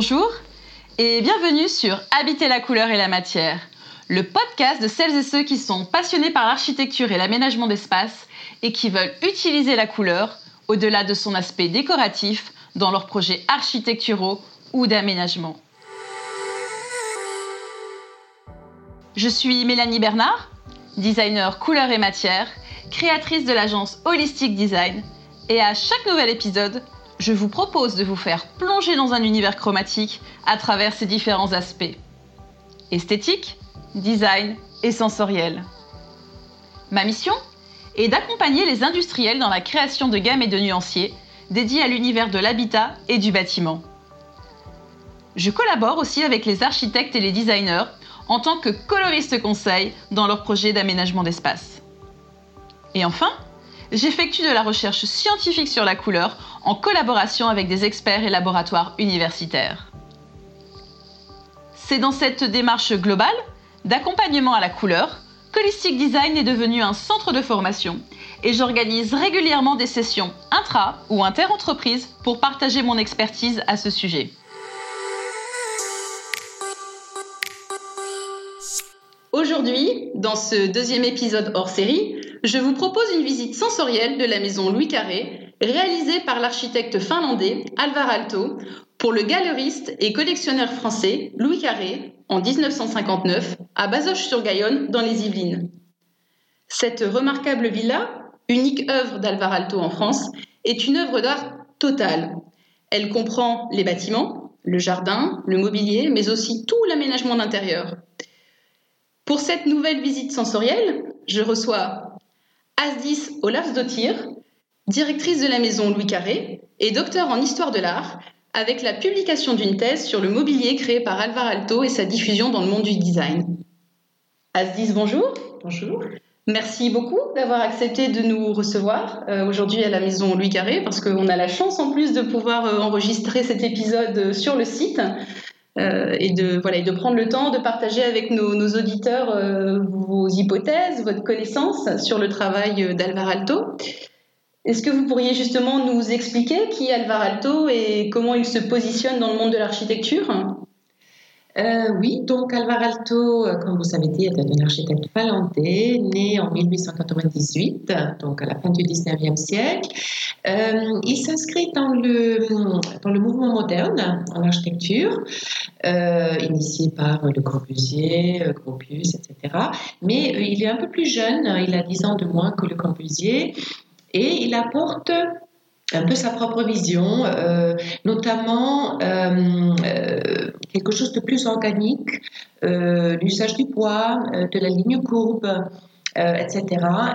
Bonjour et bienvenue sur Habiter la couleur et la matière, le podcast de celles et ceux qui sont passionnés par l'architecture et l'aménagement d'espace et qui veulent utiliser la couleur au-delà de son aspect décoratif dans leurs projets architecturaux ou d'aménagement. Je suis Mélanie Bernard, designer couleur et matière, créatrice de l'agence Holistic Design, et à chaque nouvel épisode, je vous propose de vous faire plonger dans un univers chromatique à travers ses différents aspects. Esthétique, design et sensoriel. Ma mission est d'accompagner les industriels dans la création de gammes et de nuanciers dédiés à l'univers de l'habitat et du bâtiment. Je collabore aussi avec les architectes et les designers en tant que coloriste conseil dans leurs projets d'aménagement d'espace. Et enfin, j'effectue de la recherche scientifique sur la couleur en collaboration avec des experts et laboratoires universitaires. C'est dans cette démarche globale d'accompagnement à la couleur qu'Holistic Design est devenu un centre de formation et j'organise régulièrement des sessions intra- ou inter-entreprises pour partager mon expertise à ce sujet. Aujourd'hui, dans ce deuxième épisode hors série, je vous propose une visite sensorielle de la maison Louis Carré, réalisée par l'architecte finlandais Alvar Aalto pour le galeriste et collectionneur français Louis Carré en 1959 à Bazoches-sur-Gaillonne dans les Yvelines. Cette remarquable villa, unique œuvre d'Alvar Aalto en France, est une œuvre d'art totale. Elle comprend les bâtiments, le jardin, le mobilier, mais aussi tout l'aménagement d'intérieur. Pour cette nouvelle visite sensorielle, je reçois Asdis Olafsdottir, directrice de la maison Louis Carré et docteur en histoire de l'art, avec la publication d'une thèse sur le mobilier créé par Alvar Aalto et sa diffusion dans le monde du design. Asdis, bonjour. Bonjour. Merci beaucoup d'avoir accepté de nous recevoir euh, aujourd'hui à la maison Louis Carré, parce qu'on a la chance en plus de pouvoir euh, enregistrer cet épisode euh, sur le site. Euh, et, de, voilà, et de prendre le temps de partager avec nos, auditeurs euh, vos hypothèses, votre connaissance sur le travail d'Alvar Aalto. Est-ce que vous pourriez justement nous expliquer qui est Alvar Aalto et comment il se positionne dans le monde de l'architecture? Euh, oui, donc Alvar Aalto, euh, comme vous avez dit, est un architecte finlandais, né en 1898, donc à la fin du 19e siècle. Euh, il s'inscrit dans le, dans le mouvement moderne en architecture, initié par Le Corbusier, Gropius, etc. Mais il est un peu plus jeune, il a 10 ans de moins que Le Corbusier, et il apporte un peu sa propre vision, euh, notamment euh, euh, quelque chose de plus organique, l'usage du poids, de la ligne courbe, etc.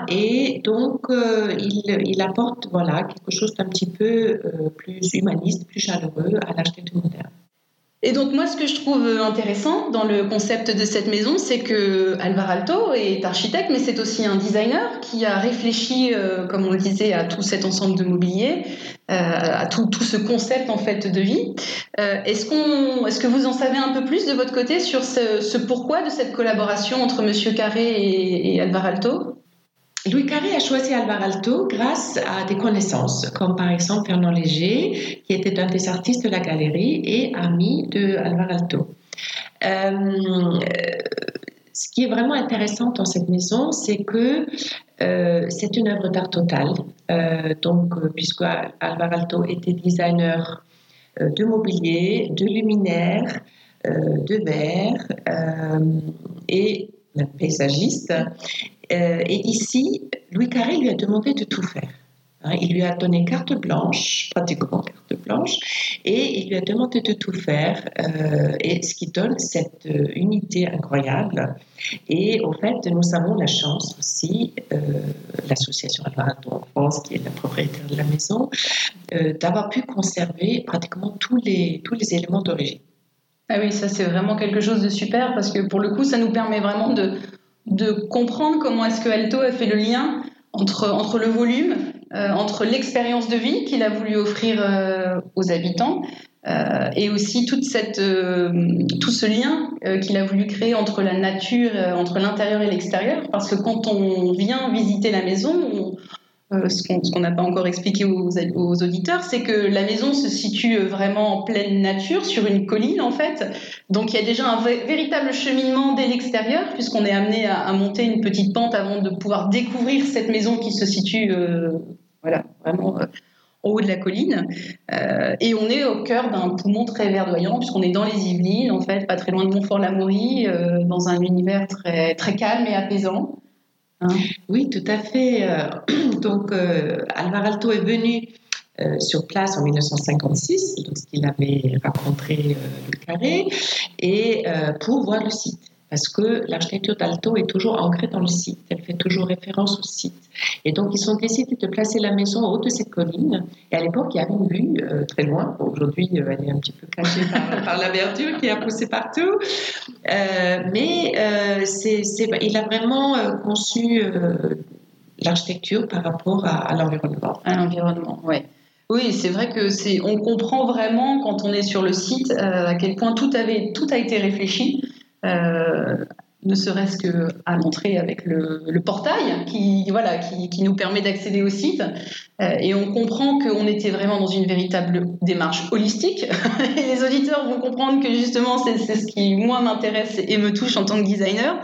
Et donc, il, il, apporte voilà, quelque chose d'un petit peu plus humaniste, plus chaleureux à l'architecture moderne. Et donc moi, ce que je trouve intéressant dans le concept de cette maison, c'est que Alvar Aalto est architecte, mais c'est aussi un designer qui a réfléchi, euh, comme on le disait, à tout cet ensemble de mobilier, euh, à tout, ce concept en fait de vie. Euh, est-ce qu'on, est-ce que vous en savez un peu plus de votre côté sur ce, pourquoi de cette collaboration entre Monsieur Carré et, et Alvar Aalto? Louis Carré a choisi Alvar Aalto grâce à des connaissances, comme par exemple Fernand Léger, qui était un des artistes de la galerie et ami de Alvar Aalto. Euh, ce qui est vraiment intéressant dans cette maison, c'est que euh, c'est une œuvre d'art totale. Euh, donc, puisque Alvar Aalto était designer de mobilier, de luminaires, de verre et paysagiste. Euh, et ici, Louis Carré lui a demandé de tout faire. Hein, il lui a donné carte blanche, pratiquement carte blanche, et il lui a demandé de tout faire, euh, et ce qui donne cette euh, unité incroyable. Et en fait, nous avons la chance aussi, l'association Alvarado en France, qui est la propriétaire de la maison, d'avoir pu conserver pratiquement tous les, tous les éléments d'origine. Ah oui, ça c'est vraiment quelque chose de super parce que pour le coup, ça nous permet vraiment de, de comprendre comment est-ce que Alto a fait le lien entre, entre le volume, euh, entre l'expérience de vie qu'il a voulu offrir euh, aux habitants euh, et aussi toute cette, tout ce lien qu'il a voulu créer entre la nature, entre l'intérieur et l'extérieur. Parce que quand on vient visiter la maison, on, euh, ce qu'on n'a pas encore expliqué aux, auditeurs, c'est que la maison se situe vraiment en pleine nature, sur une colline en fait. Donc il y a déjà un véritable cheminement dès l'extérieur, puisqu'on est amené à, monter une petite pente avant de pouvoir découvrir cette maison qui se situe euh, voilà, vraiment euh, au haut de la colline. et on est au cœur d'un poumon très verdoyant, puisqu'on est dans les Yvelines, en fait, pas très loin de Montfort-l'Amaury, dans un univers très calme et apaisant. Hein. Oui, tout à fait. Euh, donc, euh, Alvar Alto est venu euh, sur place en 1956, lorsqu'il avait rencontré le carré, et pour voir le site parce que l'architecture d'Alto est toujours ancrée dans le site, elle fait toujours référence au site. Et donc, ils ont décidé de placer la maison au haut de cette colline. Et à l'époque, il y avait une vue euh, très loin. Aujourd'hui, euh, elle est un petit peu cachée par, la verdure qui a poussé partout. Euh, mais il a vraiment conçu l'architecture par rapport à, l'environnement. À l'environnement, oui. Oui, c'est vrai que c'est, on comprend vraiment quand on est sur le site à quel point tout avait, tout a été réfléchi. Euh, ne serait-ce qu'à montrer avec le, portail qui, voilà, qui, nous permet d'accéder au site. Euh, et on comprend qu'on était vraiment dans une véritable démarche holistique. et les auditeurs vont comprendre que justement, c'est ce qui, moi, m'intéresse et me touche en tant que designer,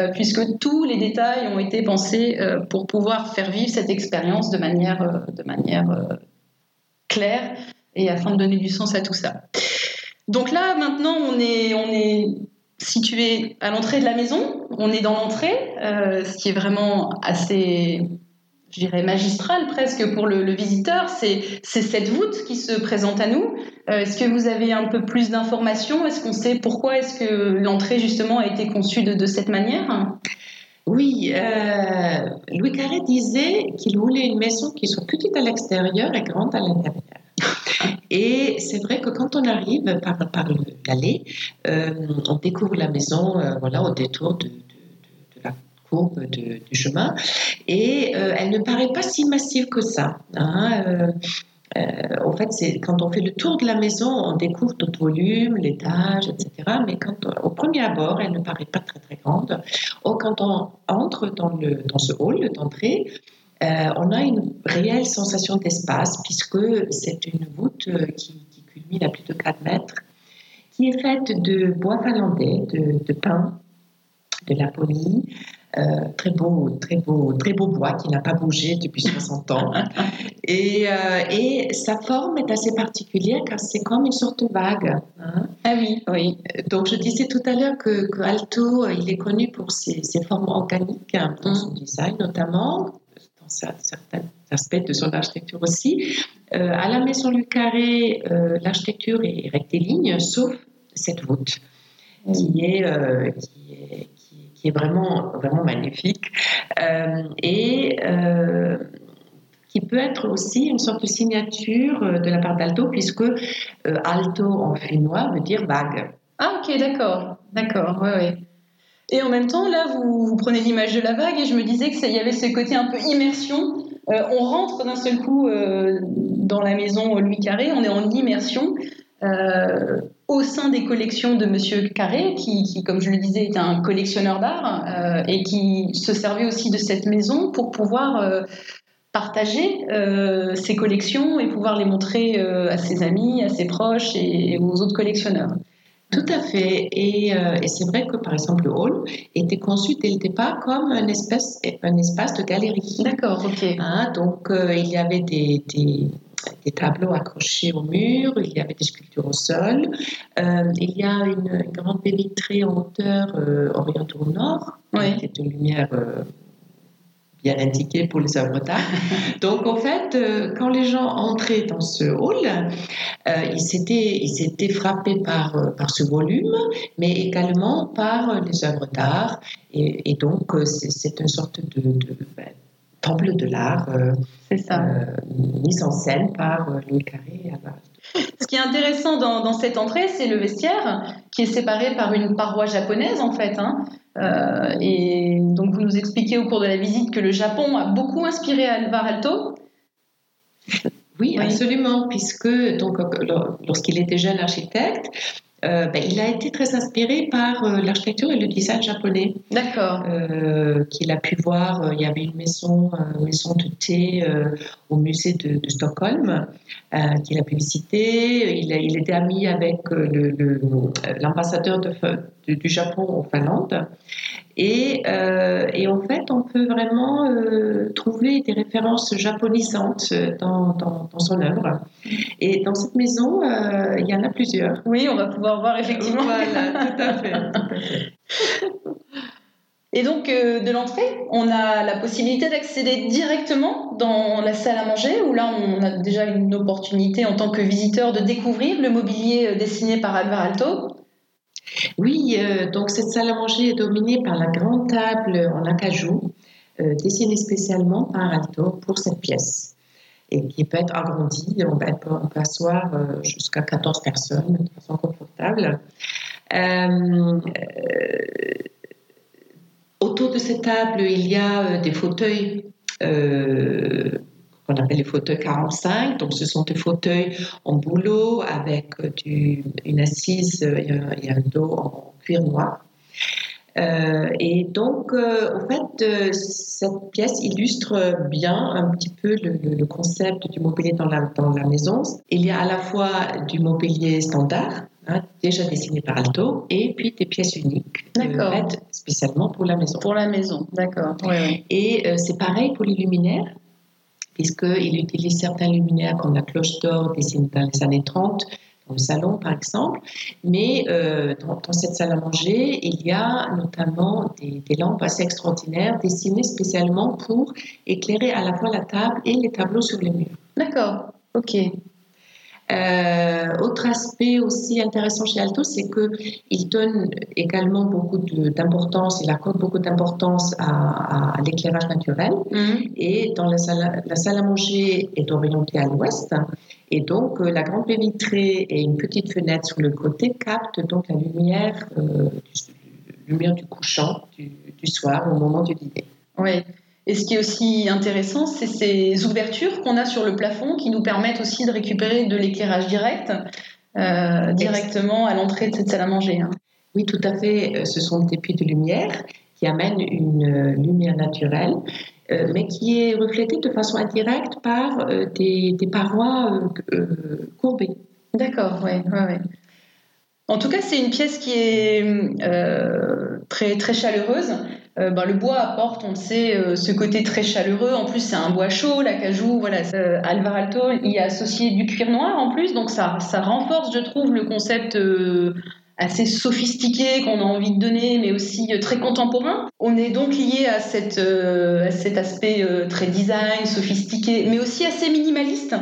euh, puisque tous les détails ont été pensés pour pouvoir faire vivre cette expérience de manière, de manière claire et afin de donner du sens à tout ça. Donc là, maintenant, on est situé à l'entrée de la maison. On est dans l'entrée, euh, ce qui est vraiment assez, je dirais, magistral presque pour le, visiteur. C'est cette voûte qui se présente à nous. Euh, est-ce que vous avez un peu plus d'informations? Est-ce qu'on sait pourquoi est-ce que l'entrée justement a été conçue de, cette manière? Oui, euh, Louis Carré disait qu'il voulait une maison qui soit petite à l'extérieur et grande à l'intérieur. Et c'est vrai que quand on arrive par, l'allée, euh, on découvre la maison euh, voilà, au détour de, la courbe du chemin et euh, elle ne paraît pas si massive que ça. Hein, en fait, c'est quand on fait le tour de la maison, on découvre tout le volume, l'étage, etc. Mais au premier abord, elle ne paraît pas très très grande. Ou quand on entre dans, le, dans ce hall d'entrée, euh, on a une réelle sensation d'espace puisque c'est une voûte euh, qui, culmine à plus de 4 mètres, qui est faite de bois finlandais, de, pin, de laponie, euh, très beau, très beau, très beau bois qui n'a pas bougé depuis 60 ans. Et, sa forme est assez particulière car c'est comme une sorte de vague. Hein. Ah oui, oui. Donc je disais tout à l'heure que, Alto, il est connu pour ses, formes organiques, hein, dans son mmh. design notamment, certains aspects de son architecture aussi. Euh, à la Maison du Carré, euh, l'architecture est rectiligne, sauf cette voûte, qui est, euh, qui est, qui, est, vraiment, vraiment magnifique. et qui peut être aussi une sorte de signature de la part d'Alto, puisque alto en finnois veut dire vague. Ah ok, d'accord, d'accord, oui, oui. Et en même temps, là, vous, prenez l'image de la vague et je me disais qu'il y avait ce côté un peu immersion. Euh, on rentre d'un seul coup euh, dans la maison Louis Carré, on est en immersion euh, au sein des collections de Monsieur Carré, qui, comme je le disais, est un collectionneur d'art et qui se servait aussi de cette maison pour pouvoir partager ses collections et pouvoir les montrer à ses amis, à ses proches et aux autres collectionneurs. Tout à fait. Euh, et, c'est vrai que, par exemple, le hall était conçu dès le départ comme un espace, un espace de galerie. D'accord, ok. Hein, donc, euh, il y avait des, des, tableaux accrochés au mur, il y avait des sculptures au sol. Euh, il y a une, grande baie vitrée en hauteur orientée au nord, qui est une lumière bien indiqué pour les œuvres d'art. Donc en fait, euh, quand les gens entraient dans ce hall, euh, ils s'étaient frappés par, euh, par ce volume, mais également par les œuvres d'art. Et, donc c'est une sorte de, ben, temple de l'art mise en scène par Louis Carré. Ce qui est intéressant dans, cette entrée, c'est le vestiaire qui est séparé par une paroi japonaise en fait. Hein. Euh, et donc vous nous expliquez au cours de la visite que le Japon a beaucoup inspiré Alvar Alto. Oui, absolument, puisque donc lorsqu'il était jeune architecte, ben, il a été très inspiré par l'architecture et le design japonais. D'accord. qu'il a pu voir. il y avait une maison, maison de thé au musée de, Stockholm qu'il a pu visiter. Il, il était ami avec l'ambassadeur de, du Japon au Finlande. Et, euh, et, en fait, on peut vraiment euh, trouver des références japonisantes dans, dans, son œuvre. Et dans cette maison, euh, il y en a plusieurs. Oui, on va pouvoir voir effectivement. Voilà, tout à fait. Tout à fait. Et donc, de l'entrée, on a la possibilité d'accéder directement dans la salle à manger, où là, on a déjà une opportunité en tant que visiteur de découvrir le mobilier dessiné par Alvar Alto. Oui, euh, donc cette salle à manger est dominée par la grande table en acajou, euh, dessinée spécialement par Alto pour cette pièce, et qui peut être agrandie. On peut, on peut asseoir euh, jusqu'à 14 personnes de façon confortable. Autour de cette table, il y a des fauteuils qu'on appelle les fauteuils 45. Donc, ce sont des fauteuils en bouleau avec une assise et un, dos en cuir noir. Euh, et donc, euh, en fait, euh, cette pièce illustre bien un petit peu le, concept du mobilier dans la, maison. Il y a à la fois du mobilier standard, hein, déjà dessiné par Alto, et puis des pièces uniques, faites spécialement pour la maison. Pour la maison, d'accord. Et c'est pareil pour les luminaires puisqu'il utilise certains luminaires comme la cloche d'or dessinée dans les années 30 dans le salon par exemple, mais euh, dans, cette salle à manger, il y a notamment des, des, lampes assez extraordinaires dessinées spécialement pour éclairer à la fois la table et les tableaux sur les murs. D'accord, ok. Euh, autre aspect aussi intéressant chez Alto, c'est qu'il donne également beaucoup d'importance, il accorde beaucoup d'importance à, l'éclairage naturel. Mm-hmm. Et dans la salle, la salle à manger est orientée à l'ouest. Et donc, euh, la grande baie vitrée et une petite fenêtre sur le côté captent donc la lumière, euh, du, lumière du couchant du, du, soir au moment du dîner. Oui. Et ce qui est aussi intéressant, c'est ces ouvertures qu'on a sur le plafond qui nous permettent aussi de récupérer de l'éclairage direct euh, directement à l'entrée de cette salle à manger. Hein. Oui, tout à fait. Euh, ce sont des puits de lumière qui amènent une euh, lumière naturelle, mais qui est reflétée de façon indirecte par des, parois courbées. D'accord, oui. Ouais, ouais. En tout cas, c'est une pièce qui est très, très chaleureuse. Euh, ben, le bois apporte, on le sait, euh, ce côté très chaleureux. En plus, c'est un bois chaud, l'acajou. Voilà, euh, Alvar Alto y a associé du cuir noir en plus, donc ça, ça renforce, je trouve, le concept assez sophistiqué qu'on a envie de donner, mais aussi très contemporain. On est donc lié à, cette, à cet aspect très design, sophistiqué, mais aussi assez minimaliste.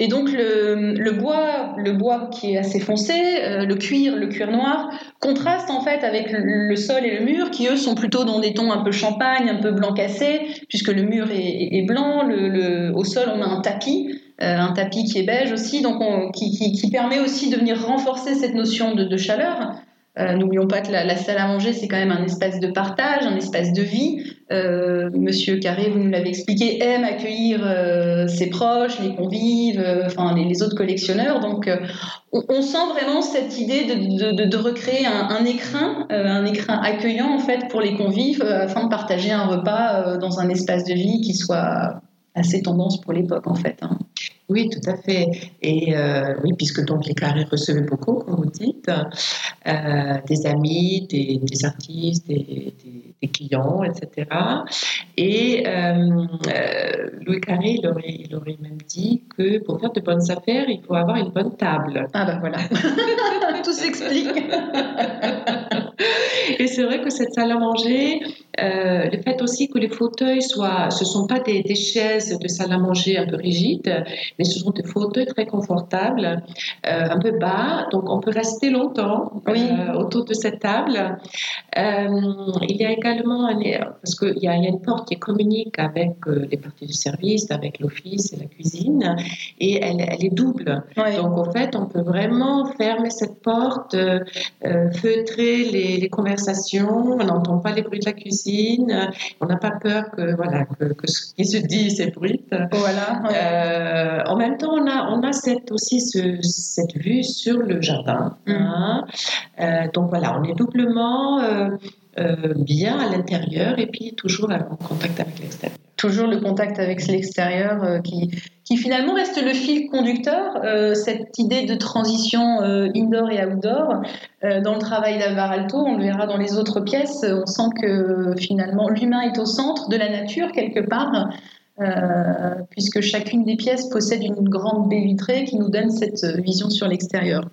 Et donc le, bois, le bois qui est assez foncé, euh, le cuir, le cuir noir, contraste en fait avec le, sol et le mur qui eux sont plutôt dans des tons un peu champagne, un peu blanc cassé, puisque le mur est, blanc, le, au sol on a un tapis, euh, un tapis qui est beige aussi, donc on, qui, permet aussi de venir renforcer cette notion de chaleur. Euh, N'oublions pas que la, salle à manger, c'est quand même un espace de partage, un espace de vie. Euh, Monsieur Carré, vous nous l'avez expliqué, aime accueillir euh, ses proches, les convives, enfin les, autres collectionneurs. Donc, on, sent vraiment cette idée de recréer un, un écrin, un écrin accueillant en fait pour les convives, afin de partager un repas dans un espace de vie qui soit assez tendance pour l'époque en fait. Hein. Oui, tout à fait. Et euh, oui, puisque donc les carrés recevaient beaucoup, comme vous dites, euh, des amis, des, artistes, des, des, clients, etc. Et euh, euh, Louis Carré, il aurait, il aurait, même dit que pour faire de bonnes affaires, il faut avoir une bonne table. Ah ben voilà, tout s'explique. Et c'est vrai que cette salle à manger, euh, le fait aussi que les fauteuils soient, ce sont pas des, des, chaises de salle à manger un peu rigides, mais ce sont des fauteuils très confortables, euh, un peu bas, donc on peut rester longtemps euh, autour de cette table. Il y a également, un, parce qu'il y, a une porte qui communique avec euh, les parties du service, avec l'office et la cuisine, et elle, elle est double. Donc en fait, on peut vraiment fermer cette porte, feutrer les, les conversations, on n'entend pas les bruits de la cuisine. On n'a pas peur que, voilà, que, ce qui se dit s'ébruite. Voilà. Euh, en même temps, on a, on a cette, aussi cette vue sur le jardin. Mm. Hein. Euh, donc voilà, on est doublement bien à l'intérieur et puis toujours en contact avec l'extérieur toujours le contact avec l'extérieur euh, qui, finalement reste le fil conducteur, euh, cette idée de transition euh, indoor et outdoor. dans le travail d'Alvar Alto, on le verra dans les autres pièces, on sent que finalement l'humain est au centre de la nature quelque part. puisque chacune des pièces possède une grande baie vitrée qui nous donne cette vision sur l'extérieur.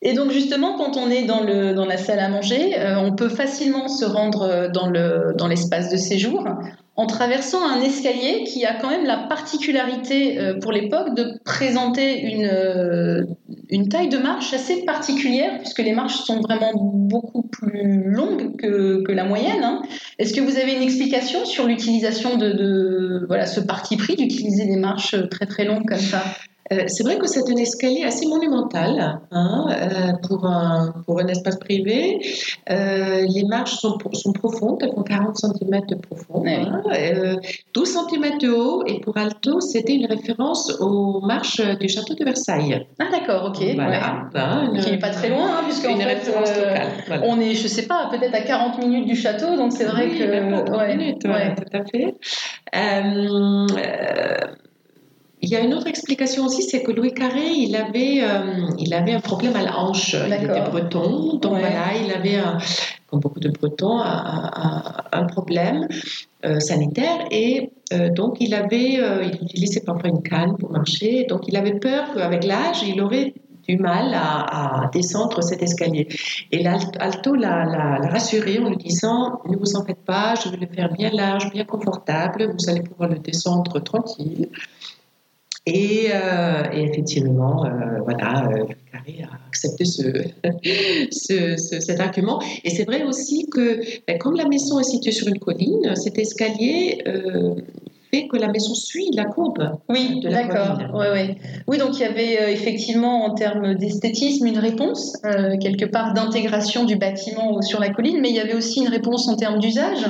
Et donc justement, quand on est dans, le, dans la salle à manger, on peut facilement se rendre dans l'espace dans de séjour en traversant un escalier qui a quand même la particularité euh, pour l'époque de présenter une, euh, une taille de marche assez particulière, puisque les marches sont vraiment beaucoup plus longues que, que la moyenne. Hein. Est-ce que vous avez une explication sur l'utilisation de, de, voilà, ce parti pris d'utiliser des marches très très longues comme ça? Euh, c'est vrai que c'est un escalier assez monumental hein, euh, pour, un, pour un espace privé. Euh, les marches sont, sont profondes, elles font 40 cm de profond, 12 cm de haut, et pour Alto, c'était une référence aux marches du château de Versailles. Ah d'accord, ok. Voilà. Hein, qui n'est pas très loin, hein, puisque une référence locale. On est, je sais pas, peut-être à 40 minutes du château, donc c'est vrai oui, que... Même pas ouais, minutes, ouais, tout à fait. Il y a une autre explication aussi, c'est que Louis Carré, il avait, euh, il avait un problème à la hanche. Il était breton, donc voilà, il avait, comme beaucoup de Bretons, un, problème euh, sanitaire et euh, donc il avait, il utilisait parfois une canne pour marcher. Donc il avait peur qu'avec l'âge, il aurait du mal à, descendre cet escalier. Et l'Alto l'a rassuré en lui disant Ne vous en faites pas, je vais le faire bien large, bien confortable, vous allez pouvoir le descendre tranquille. Euh, et, effectivement, euh, voilà, euh, Carré a accepté ce, cet argument. Et c'est vrai aussi que, ben, comme la maison est située sur une colline, cet escalier fait que la maison suit la courbe. Oui, d'accord. Oui, oui, donc il y avait effectivement en termes d'esthétisme une réponse, quelque part d'intégration du bâtiment sur la colline, mais il y avait aussi une réponse en termes d'usage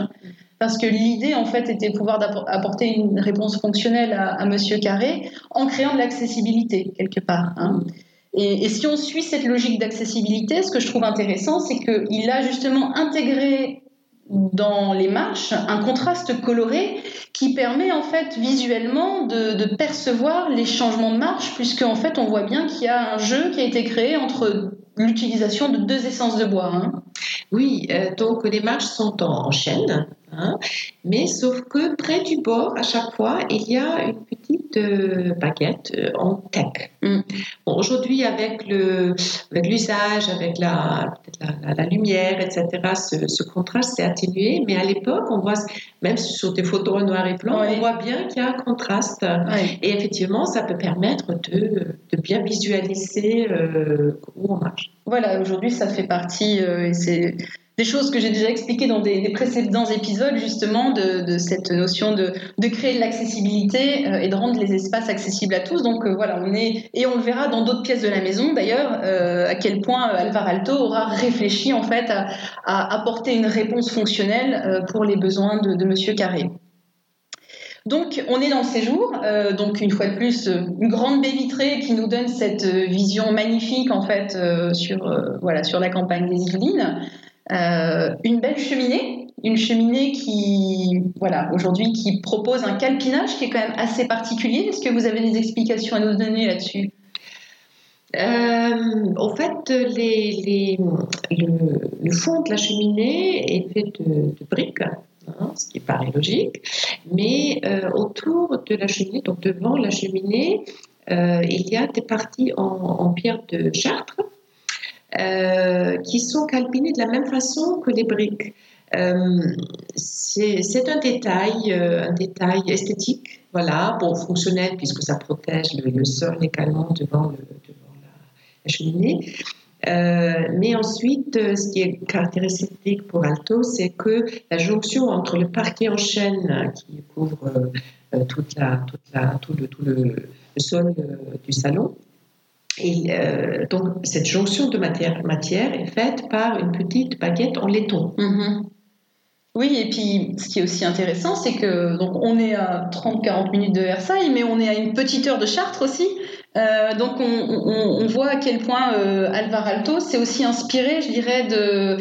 parce que l'idée en fait était de pouvoir apporter une réponse fonctionnelle à, Monsieur Carré en créant de l'accessibilité quelque part. Hein. Et, si on suit cette logique d'accessibilité, ce que je trouve intéressant, c'est qu'il a justement intégré dans les marches un contraste coloré qui permet en fait visuellement de, percevoir les changements de marche, puisque en fait on voit bien qu'il y a un jeu qui a été créé entre l'utilisation de deux essences de bois. Hein. Oui, euh, donc les marches sont en, chaîne, hein, mais sauf que près du bord, à chaque fois, il y a une petite euh, baguette euh, en tech. Mm. Aujourd'hui, avec l'usage, avec, la, la, lumière, etc., ce, contraste s'est atténué, mais à l'époque, on voit, même sur des photos en noir et blanc, on voit bien qu'il y a un contraste. Et effectivement, ça peut permettre de, de bien visualiser où on marche. Voilà, aujourd'hui, ça fait partie, et c'est des choses que j'ai déjà expliquées dans des, précédents épisodes, justement, de, cette notion de, créer de l'accessibilité euh, et de rendre les espaces accessibles à tous. Donc euh, voilà, on est, et on le verra dans d'autres pièces de la maison d'ailleurs, euh, à quel point Alvar Alto aura réfléchi en fait à, apporter une réponse fonctionnelle pour les besoins de, de Monsieur Carré. Donc, on est dans le séjour. donc, une fois de plus, une grande baie vitrée qui nous donne cette vision magnifique en fait sur voilà sur la campagne des Yvelines. Euh, une belle cheminée, une cheminée qui, voilà, aujourd'hui, qui propose un calpinage qui est quand même assez particulier. Est-ce que vous avez des explications à nous donner là-dessus? Euh, en fait, le, fond de la cheminée est fait de, briques, hein, ce qui paraît logique, mais euh, autour de la cheminée, donc devant la cheminée, il y a des parties en, pierre de Chartres euh, qui sont calpinées de la même façon que les briques. Euh, c'est un détail, euh, un détail esthétique, voilà, bon, fonctionnel puisque ça protège le, sol également devant, le, devant la, cheminée. mais ensuite, ce qui est caractéristique pour Alto, c'est que la jonction entre le parquet en chêne qui couvre tout le, sol du salon et euh, donc, cette jonction de matière, matière, est faite par une petite baguette en laiton. Mm-hmm. Oui, et puis ce qui est aussi intéressant, c'est que donc on est à 30-40 minutes de Versailles, mais on est à une petite heure de Chartres aussi. Euh, donc on, voit à quel point euh, Alvar Alto s'est aussi inspiré, je dirais, de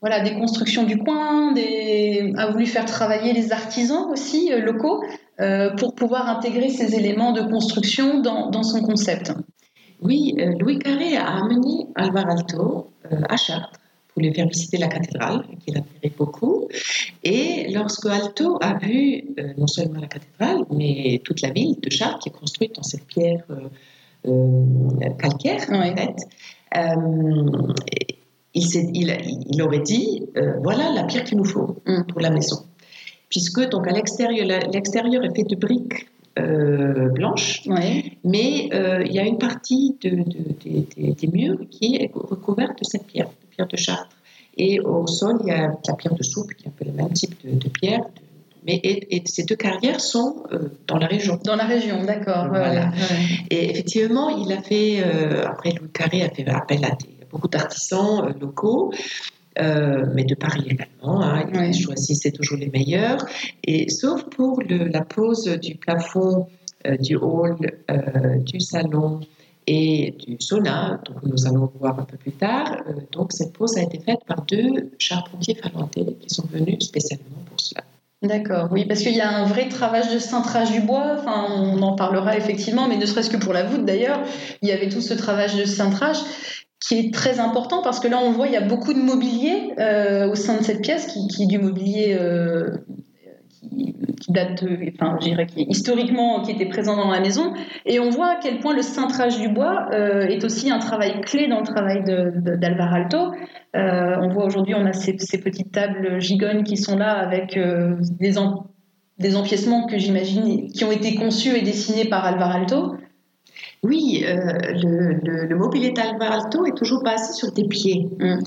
voilà des constructions du coin, a voulu faire travailler les artisans aussi euh, locaux pour pouvoir intégrer ces éléments de construction dans son concept. Oui, Louis Carré a amené Alvar Alto à Chartres pour lui faire visiter la cathédrale, qu'il admirait beaucoup. Et lorsque Alto a vu non seulement la cathédrale, mais toute la ville de Chartres qui est construite en cette pierre euh, calcaire, en fait. Euh, il, il, il, aurait dit euh, voilà la pierre qu'il nous faut mm. pour la maison. Puisque donc à l'extérieur, l'extérieur est fait de briques blanches, mais il y a une partie de, des murs qui est recouverte de cette pierre, de pierre de Chartres. Et au sol, il y a la pierre de soupe, qui est un peu le même type de, pierre, mais et, ces deux carrières sont euh, dans la région. Dans la région, d'accord. Voilà. Et effectivement, il a fait, euh, après Louis Carré a fait appel à beaucoup d'artisans euh, mais de Paris également. Hein, il choisissait toujours les meilleurs. Et sauf pour la pose du plafond, du hall, du salon et du sauna, donc nous allons voir un peu plus tard. donc cette pose a été faite par deux charpentiers finlandais qui sont venus spécialement pour cela. D'accord, oui, parce qu'il y a un vrai travail de cintrage du bois, enfin, on en parlera effectivement, mais ne serait-ce que pour la voûte d'ailleurs, il y avait tout ce travail de cintrage qui est très important parce que là on voit il y a beaucoup de mobilier euh, au sein de cette pièce qui, est du mobilier euh, qui, date de, enfin, je dirais qui historiquement qui était présent dans la maison, et on voit à quel point le cintrage du bois euh, est aussi un travail clé dans le travail d'Alvar Alto. On voit aujourd'hui, on a ces, petites tables gigognes qui sont là avec des, des empiècements que j'imagine qui ont été conçus et dessinés par Alvar Alto. Oui, euh, le, le, mobilier d'Alvar Alto est toujours basé sur des pieds. Mm.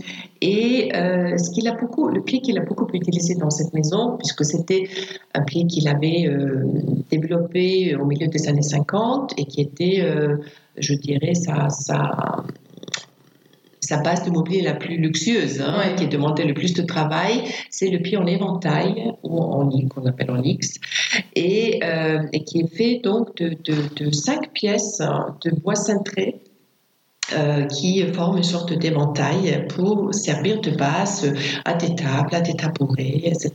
Et euh, ce qu'il a beaucoup, le pied qu'il a beaucoup utilisé dans cette maison, puisque c'était un pied qu'il avait euh, développé au milieu des années 50 et qui était, je dirais, sa, sa, sa base de mobilier la plus luxueuse, hein, qui demandait le plus de travail, c'est le pied en éventail, ou en qu'on appelle en X, et, euh, et, qui est fait donc de, de, cinq pièces de bois cintré. Euh, qui forment une sorte d'éventail pour servir de base à des tables, à des tabourets, etc.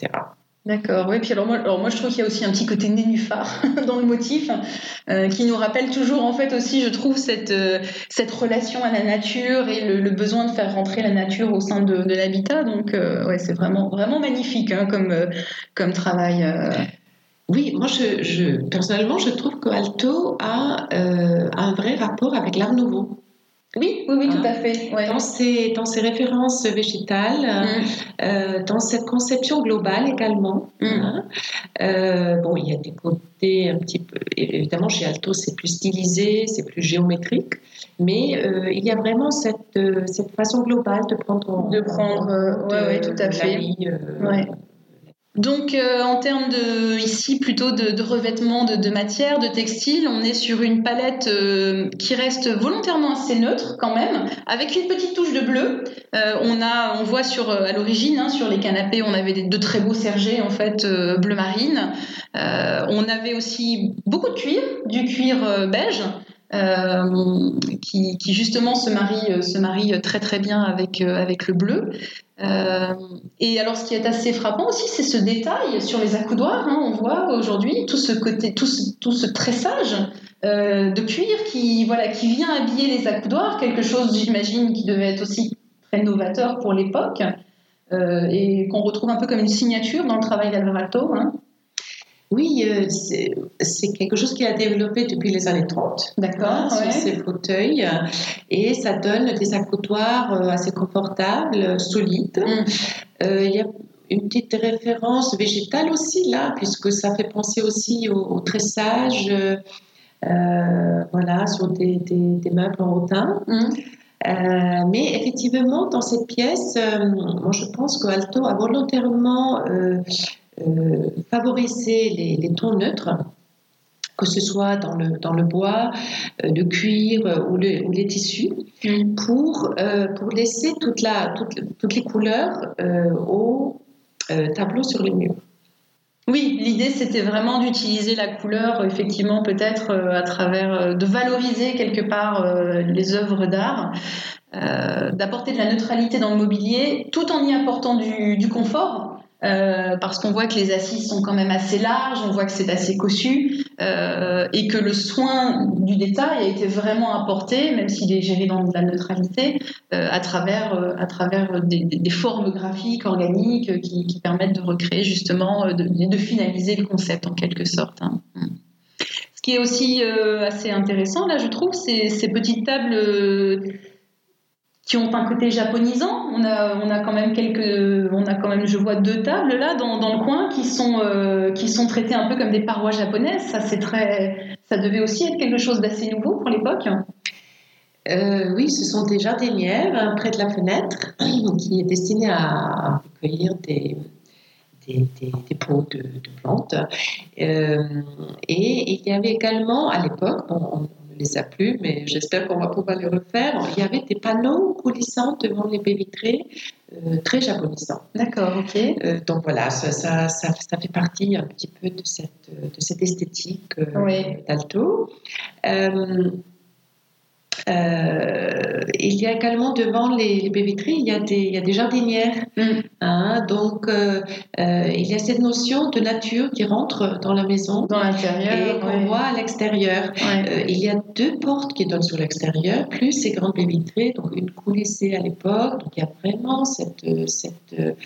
D'accord, oui. Puis alors moi, alors moi, je trouve qu'il y a aussi un petit côté nénuphar dans le motif, euh, qui nous rappelle toujours, en fait, aussi, je trouve, cette, euh, cette relation à la nature et le, besoin de faire rentrer la nature au sein de, de l'habitat. Donc, euh, ouais, c'est vraiment, vraiment magnifique hein, comme, comme travail. Oui, moi, je, personnellement, je trouve que Alto a un vrai rapport avec l'art nouveau. Oui, oui, oui, tout à fait. Dans, ces, dans ces références végétales, mm. euh, dans cette conception globale également. Mm. Hein. Euh, bon, il y a des côtés un petit peu. Évidemment, chez Alto, c'est plus stylisé, c'est plus géométrique, mais euh, il y a vraiment cette, cette façon globale de prendre. De prendre, oui, ouais, tout à fait. ouais. Donc, euh, en termes de, ici, plutôt de, revêtement de, matière, de textile, on est sur une palette euh, qui reste volontairement assez neutre quand même, avec une petite touche de bleu. Euh, on, voit sur, à l'origine, hein, sur les canapés, on avait de très beaux sergés, en fait, bleu marine. on avait aussi beaucoup de cuir, du cuir beige. qui, justement se marie, très très bien avec le bleu. Euh, et alors, ce qui est assez frappant aussi, c'est ce détail sur les accoudoirs. Hein. on voit aujourd'hui tout ce côté, tout ce, tout ce tressage euh, de cuir qui, voilà, qui vient habiller les accoudoirs, quelque chose, j'imagine, qui devait être aussi très novateur pour l'époque. Euh, et qu'on retrouve un peu comme une signature dans le travail d'Alvarado. Hein. Oui, euh, c'est quelque chose qui a développé depuis les années 30. D'accord. Hein, sur ces fauteuils. Et ça donne des accoudoirs euh, assez confortables, solides. Mm. Euh, il y a une petite référence végétale aussi là, puisque ça fait penser aussi au, tressage, voilà, sur des, des, meubles en hautain. Mm. mais effectivement, dans cette pièce, moi je pense que Alto a volontairement euh, favoriser les, tons neutres que ce soit dans le, dans le bois, euh, le cuir euh, ou, le, ou, les tissus, mm. pour, pour laisser toute la, toutes les couleurs au, tableaux sur les murs. Oui, l'idée c'était vraiment d'utiliser la couleur, effectivement, peut-être à travers, de valoriser quelque part les œuvres d'art, d'apporter de la neutralité dans le mobilier, tout en y apportant du confort. Euh, parce qu'on voit que les assises sont quand même assez larges, on voit que c'est assez cossu euh, et que le soin du détail a été vraiment apporté, même s'il est géré dans de la neutralité, euh, à travers, à travers des, formes graphiques organiques qui, permettent de recréer justement, de, finaliser le concept en quelque sorte. Hein. Ce qui est aussi assez intéressant là, je trouve, c'est ces petites tables qui ont un côté japonisant. On a, quand même quelques, on a quand même, je vois deux tables là dans, le coin qui sont, euh, qui sont traitées un peu comme des parois japonaises. Ça, c'est très, ça devait aussi être quelque chose d'assez nouveau pour l'époque. Euh, oui, ce sont des jardinières hein, près de la fenêtre qui est destinée à recueillir des, des, pots de, plantes. Euh, et il y avait également à l'époque, on, les a plus, mais j'espère qu'on va pouvoir les refaire. Il y avait des panneaux coulissants devant les baies vitrées, euh, très japonisants. D'accord, ok. Euh, donc voilà, ça, ça, ça, fait partie un petit peu de cette, de cette esthétique euh, d'Alto. Euh, il y a également devant les, baies vitrées, il y a des, il y a des jardinières. Mm. Hein, donc, euh, euh, il y a cette notion de nature qui rentre dans la maison. Dans l'intérieur. Et qu'on voit à l'extérieur. il y a deux portes qui donnent sur l'extérieur, plus ces grandes baies vitrées, donc une coulissée à l'époque. Donc, il y a vraiment cette, cette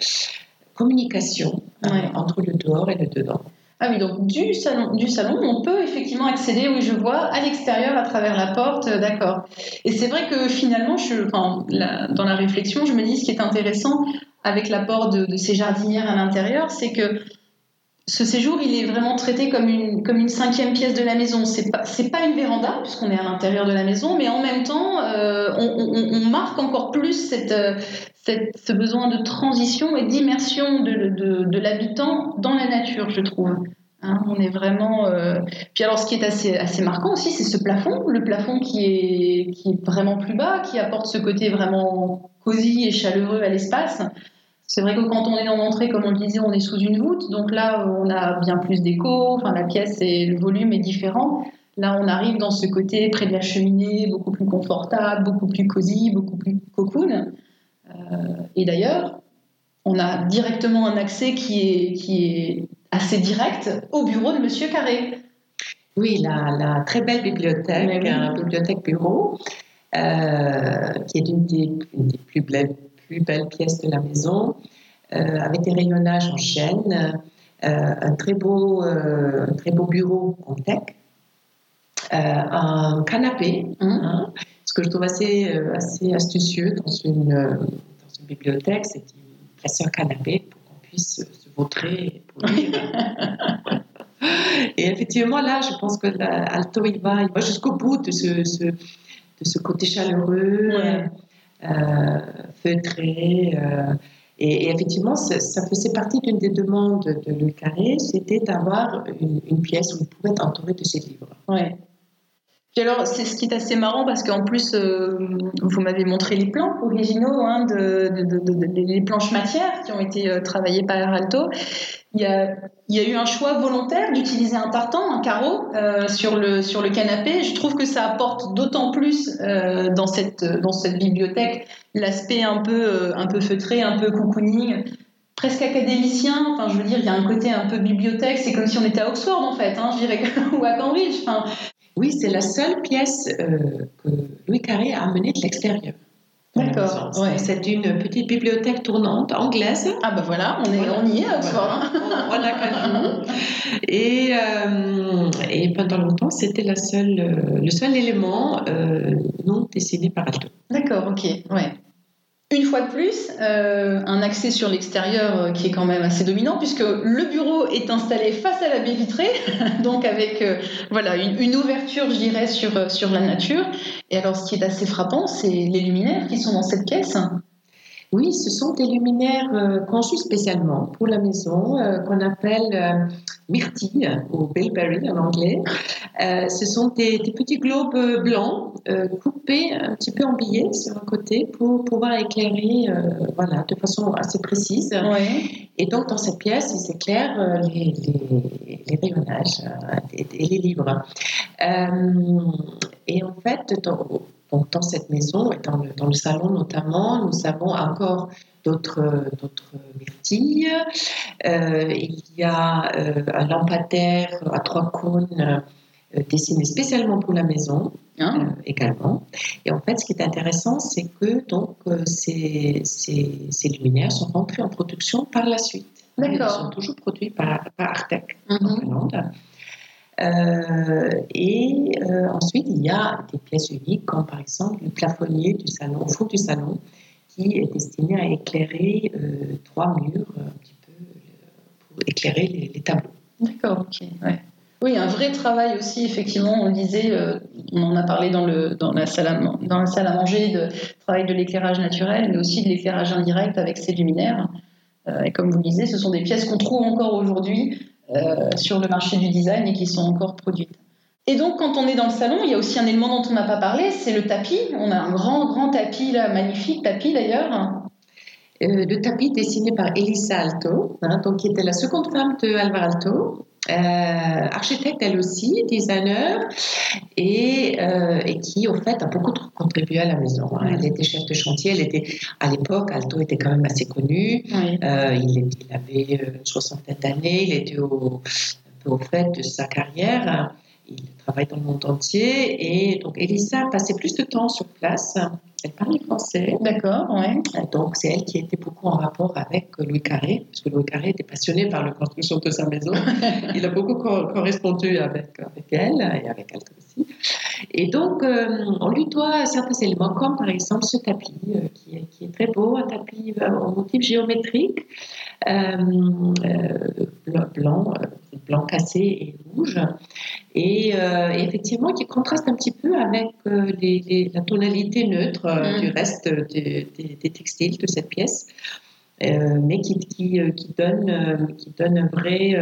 communication entre le dehors et le dedans. Ah oui, donc du salon, du salon, on peut effectivement accéder, oui, je vois, à l'extérieur à travers la porte, euh, d'accord. Et c'est vrai que finalement, je, dans la réflexion, je me dis ce qui est intéressant avec l'apport de, ces jardinières à l'intérieur, c'est que ce séjour, il est vraiment traité comme une, comme une cinquième pièce de la maison. C'est pas, pas une véranda, puisqu'on est à l'intérieur de la maison, mais en même temps, euh, on, marque encore plus cette, cette, ce besoin de transition et d'immersion de, de, de l'habitant dans la nature, je trouve. Hein, on est vraiment. Euh, puis alors, ce qui est assez, assez marquant aussi, c'est ce plafond, le plafond qui est, qui est vraiment plus bas, qui apporte ce côté vraiment cosy et chaleureux à l'espace. C'est vrai que quand on est en entrée, comme on le disait, on est sous une voûte, donc là, on a bien plus d'écho. Enfin, la pièce et le volume est différent. Là, on arrive dans ce côté près de la cheminée, beaucoup plus confortable, beaucoup plus cosy, beaucoup plus cocoon. Euh, et d'ailleurs, on a directement un accès qui est, qui est assez direct au bureau de Monsieur Carré. Oui, la, très belle bibliothèque, une bibliothèque bureau, euh, qui est une des, plus, belles, plus, belles, pièces de la maison, euh, avec des rayonnages en chaîne, un, très beau, un très beau bureau en tech, un canapé, mmh. hein, ce que je trouve assez, assez astucieux dans une, bibliothèque, c'est de placer un canapé pour qu'on puisse se vautrer pour lire. Et effectivement, là, je pense que l'alto, il va, va jusqu'au bout de ce, de ce côté chaleureux, euh, feutré. Euh, et, effectivement, ça, faisait partie d'une des demandes de Le Carré, c'était d'avoir une, une, pièce où il pouvait être entouré de ses livres. Ouais. Puis alors, c'est ce qui est assez marrant parce qu'en plus, euh, vous m'avez montré les plans originaux, hein, de, les planches matières qui ont été euh, travaillées par Alto. Il y, a, eu un choix volontaire d'utiliser un tartan, un carreau euh, sur, le, canapé. Je trouve que ça apporte d'autant plus dans, cette, dans cette bibliothèque l'aspect un peu, un peu feutré, un peu cocooning presque académicien. Enfin, je veux dire, il y a un côté un peu bibliothèque. C'est comme si on était à Oxford, en fait, hein, je dirais, ou à Cambridge. Oui, c'est la seule pièce euh, que Louis Carré a amenée de l'extérieur. D'accord. C'est une petite bibliothèque tournante anglaise. Ah ben voilà, on, est, on y est à Oxford. Voilà, on, et, euh, et pendant longtemps, c'était la seule, euh, le seul élément non dessiné par Alto. D'accord, ok. Ouais une fois de plus, euh, un accès sur l'extérieur euh, qui est quand même assez dominant, puisque le bureau est installé face à la baie vitrée, donc avec euh, voilà une, ouverture, je dirais, sur, sur la nature. Et alors, ce qui est assez frappant, c'est les luminaires qui sont dans cette pièce. Oui, ce sont des luminaires conçus spécialement pour la maison, qu'on appelle myrtilles ou bilberry en anglais. Euh, ce sont des, petits globes blancs euh, coupés un petit peu en billets sur un côté pour pouvoir éclairer voilà, de façon assez précise. Et donc dans cette pièce, ils éclairent les, les, rayonnages et, les livres. et en fait, dans, dans cette maison et dans le, dans le salon notamment, nous avons encore d'autres myrtilles. Euh, il y a euh, un lampadaire à trois cônes euh, dessiné spécialement pour la maison ah. également. Et en fait, ce qui est intéressant, c'est que donc ces, ces, ces, luminaires sont rentrés en production par la suite. Ils sont toujours produits par, par Artec en mhm. Finlande. Et ensuite, il y a des pièces uniques, comme par exemple le plafonnier du salon, au fond du salon, qui est destiné à éclairer euh, trois murs euh, un petit peu euh, pour éclairer les, tableaux. D'accord, ok. Oui, un vrai travail aussi, effectivement, on disait, on en a parlé dans, le, dans, la salle à, dans la salle à manger, de travail de l'éclairage naturel, mais aussi de l'éclairage indirect avec ces luminaires. et comme vous le disiez, ce sont des pièces qu'on trouve encore aujourd'hui sur le marché du design et qui sont encore produites. Et donc, quand on est dans le salon, il y a aussi un élément dont on n'a pas parlé, c'est le tapis. On a un grand, grand tapis, là, magnifique tapis d'ailleurs. Euh, le tapis dessiné par Elisa Alto, hein, donc, qui était la seconde femme de Alvar Alto, euh, architecte elle aussi, designer, et, euh, et, qui au fait a beaucoup contribué à la maison. Hein. Elle était chef de chantier, elle était à l'époque, Alto était quand même assez connu. il, il, avait une soixantaine d'années, il était au, au fait de sa carrière il travaille dans le monde entier. Et donc, Elisa passait plus de temps sur place. Elle parlait français. D'accord, oui. Donc, c'est elle qui était beaucoup en rapport avec Louis Carré, parce que Louis Carré était passionné par la construction de sa maison. il a beaucoup correspondu avec, avec elle et avec elle aussi. Et donc, euh, on lui doit certains éléments, comme par exemple ce tapis, euh, qui, est, qui, est, très beau, un tapis en euh, motif géométrique, blanc, blanc cassé et rouge. Et, effectivement, qui contraste un petit peu avec les, la tonalité neutre mm. du reste des, des, textiles de cette pièce. mais qui, qui, qui, donne, qui donne un vrai,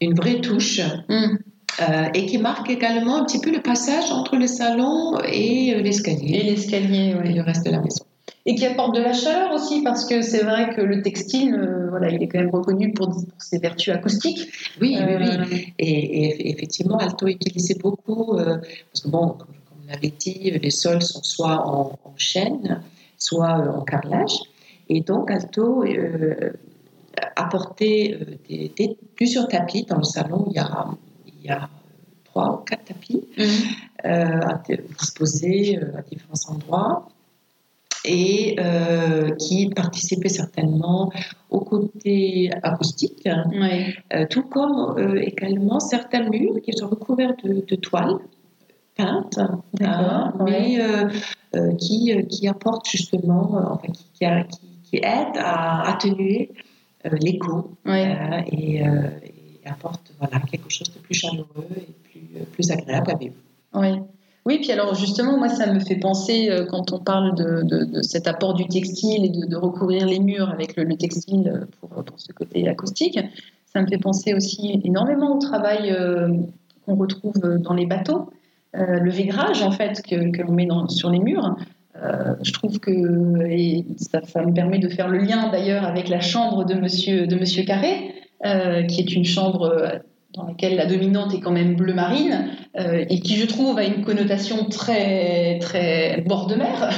une vraie touche. Mm. Euh, et qui marque également un petit peu le passage entre le salon et euh, l'escalier. Et l'escalier, oui. Et le reste de la maison. Et qui apporte de la chaleur aussi, parce que c'est vrai que le textile, euh, voilà, il est quand même reconnu pour, ses vertus acoustiques. Oui, oui, oui. Et, effectivement, Alto utilisait beaucoup, parce que bon, comme, on l'avait dit, les sols sont soit en, chêne, soit en carrelage. Et donc, Alto apportait des, plusieurs tapis dans le salon. Il y a y a trois ou quatre tapis mhm. euh, disposés euh, à différents endroits et euh, qui participaient certainement au côté acoustique, tout comme également certains murs qui sont recouverts de, toiles peintes, hein, mais qui, qui apportent justement, enfin, qui, qui, aident à atténuer l'écho et, apporte quelque chose de plus chaleureux et plus, euh, plus agréable à vivre. Oui. Oui, puis alors justement, moi, ça me fait penser, euh, quand on parle de, de, cet apport du textile et de, recouvrir les murs avec le, textile euh, pour, pour, ce côté acoustique, ça me fait penser aussi énormément au travail qu'on retrouve dans les bateaux, le végrage en fait que, que l'on met dans, sur les murs. je trouve que ça, ça, me permet de faire le lien d'ailleurs avec la chambre de Monsieur de Monsieur Carré, euh, qui est une chambre euh, dans laquelle la dominante est quand même bleu marine euh, et qui, je trouve, a une connotation très très bord de mer.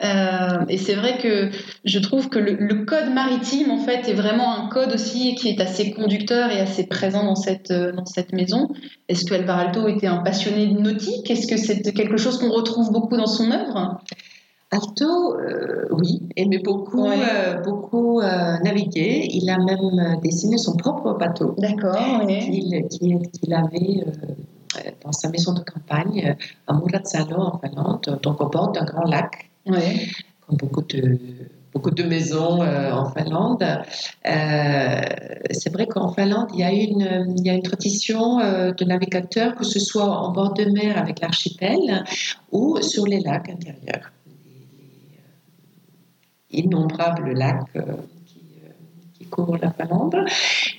et c'est vrai que je trouve que le, code maritime, en fait, est vraiment un code aussi qui est assez conducteur et assez présent dans cette dans cette maison. Est-ce que Alvaralto était un passionné de nautique? Est-ce que c'est quelque chose qu'on retrouve beaucoup dans son œuvre? Alto, euh, oui, aimait beaucoup, euh, beaucoup euh, naviguer. Il a même dessiné son propre bateau. D'accord, Qu'il avait dans sa maison de campagne à Muratsalo en Finlande, donc au bord d'un grand lac. Comme beaucoup de, beaucoup de maisons en Finlande. c'est vrai qu'en Finlande, il y a une, il y a une tradition de navigateurs, que ce soit en bord de mer avec l'archipel ou sur les lacs intérieurs innombrables lacs euh, qui, euh, qui, découvre la Finlande.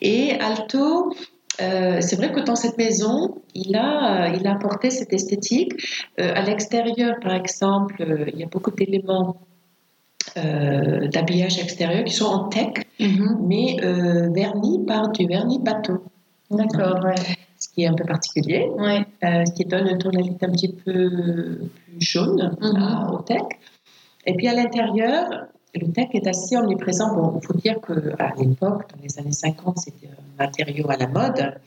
Et Alto, euh, c'est vrai que dans cette maison, il a, il a apporté cette esthétique. Euh, à l'extérieur, par exemple, il y a beaucoup d'éléments d'habillage extérieur qui sont en tech, mm-hmm. mais vernis par du vernis bateau. D'accord, ouais ce qui est un peu particulier, ce qui donne une tonalité un petit peu plus jaune mhm. au tech. Et puis à l'intérieur, le tech est assez omniprésent. Bon, il faut dire qu'à l'époque, dans les années 50, c'était un matériau à la mode,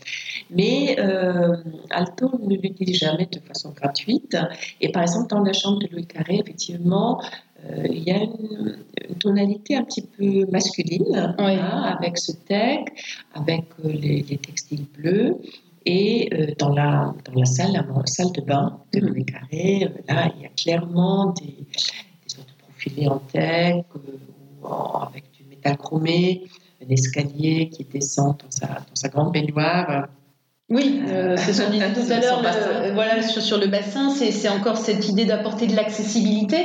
mais euh, Alto ne l'utilise jamais de façon gratuite. Et par exemple, dans la chambre de Louis Carré, effectivement, euh, il y a une, tonalité un petit peu masculine hein, avec ce tech, avec les, les textiles bleus. Et euh, dans, la, dans la salle, la salle de bain de mm-hmm. Louis Carré, euh, là, il y a clairement des, profilés en tech ou avec du métal chromé, un escalier qui descend dans sa, dans sa grande baignoire. Oui, euh, c'est ce qu'on disait tout à l'heure. Voilà, sur, sur, le bassin, c'est encore cette idée d'apporter de l'accessibilité.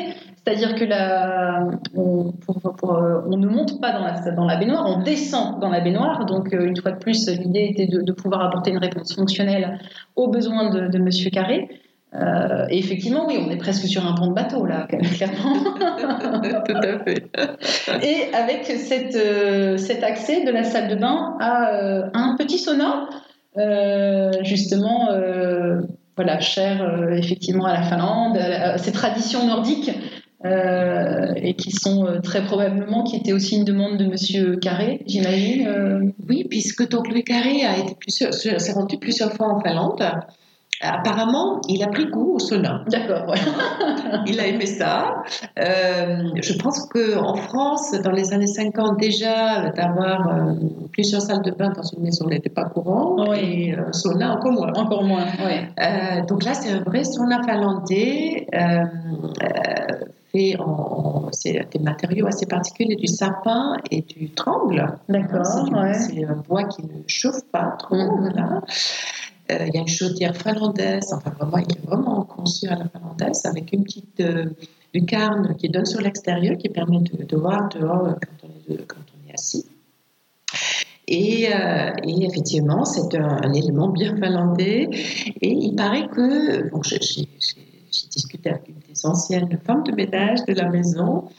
C'est-à-dire que la, on, euh, on, ne monte pas dans la, dans la baignoire, on descend dans la baignoire. Donc, euh, une fois de plus, l'idée était de, pouvoir apporter une réponse fonctionnelle aux besoins de, de Monsieur Carré. Euh, et effectivement, oui, on est presque sur un pont de bateau, là, clairement. Tout à fait. et avec cette, cet accès de la salle de bain à un petit sauna, justement, voilà, cher effectivement à la Finlande, à ces traditions nordiques euh, et qui sont euh, très probablement qui était aussi une demande de Monsieur Carré, j'imagine. Euh. Oui, puisque donc Louis Carré a été plusieurs, s'est rendu plusieurs fois en Finlande. Apparemment, il a pris goût au sauna. D'accord. il a aimé ça. je pense qu'en France, dans les années 50 déjà, d'avoir plusieurs salles de bain dans une maison n'était pas courant. Oui. Et un sauna encore moins. Encore moins. Oui. donc là, c'est un vrai sauna finlandais en, c'est des matériaux assez particuliers, du sapin et du tremble. D'accord. C'est, un bois qui ne chauffe pas trop. Mhm. Euh, il y a une chaudière finlandaise, enfin vraiment, il est vraiment conçu à la finlandaise avec une petite euh, lucarne qui donne sur l'extérieur, qui permet de, voir dehors quand on est, quand on est assis. Et, euh, effectivement, c'est un, élément bien finlandais. Et il paraît que, bon, j'ai discuté avec une ancienne femme de ménage de la maison,